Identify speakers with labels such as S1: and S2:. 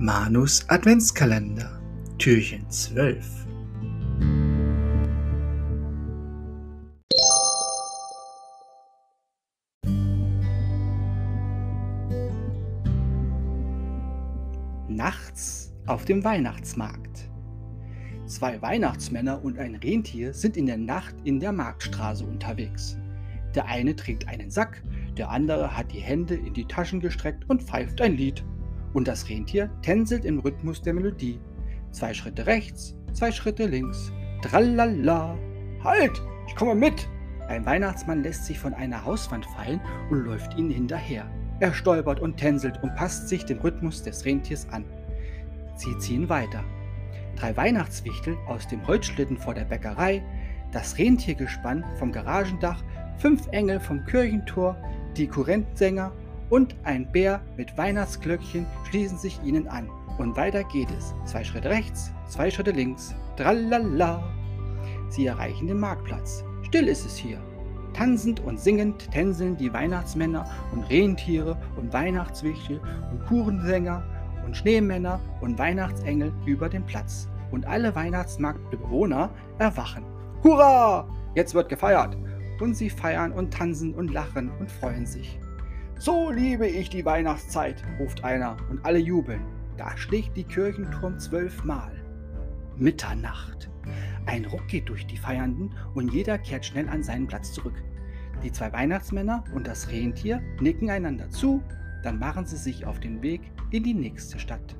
S1: Manus Adventskalender, Türchen 12. Nachts auf dem Weihnachtsmarkt. Zwei Weihnachtsmänner und ein Rentier sind in der Nacht in der Marktstraße unterwegs. Der eine trägt einen Sack, der andere hat die Hände in die Taschen gestreckt und pfeift ein Lied und das Rentier tänzelt im Rhythmus der Melodie. Zwei Schritte rechts, zwei Schritte links. Tralala. Halt! Ich komme mit! Ein Weihnachtsmann lässt sich von einer Hauswand fallen und läuft ihnen hinterher. Er stolpert und tänzelt und passt sich dem Rhythmus des Rentiers an. Sie ziehen weiter. Drei Weihnachtswichtel aus dem Holzschlitten vor der Bäckerei, das Rentiergespann vom Garagendach, fünf Engel vom Kirchentor, die Kurrentensänger und ein Bär mit Weihnachtsglöckchen schließen sich ihnen an. Und weiter geht es. Zwei Schritte rechts, zwei Schritte links. Tralala. Sie erreichen den Marktplatz. Still ist es hier. Tanzend und singend tänzeln die Weihnachtsmänner und Rentiere und Weihnachtswichtel und Kuchensänger und Schneemänner und Weihnachtsengel über den Platz. Und alle Weihnachtsmarktbewohner erwachen. Hurra! Jetzt wird gefeiert! Und sie feiern und tanzen und lachen und freuen sich. So liebe ich die Weihnachtszeit, ruft einer und alle jubeln. Da schlägt die Kirchenturm zwölfmal. Mitternacht. Ein Ruck geht durch die Feiernden und jeder kehrt schnell an seinen Platz zurück. Die zwei Weihnachtsmänner und das Rentier nicken einander zu, dann machen sie sich auf den Weg in die nächste Stadt.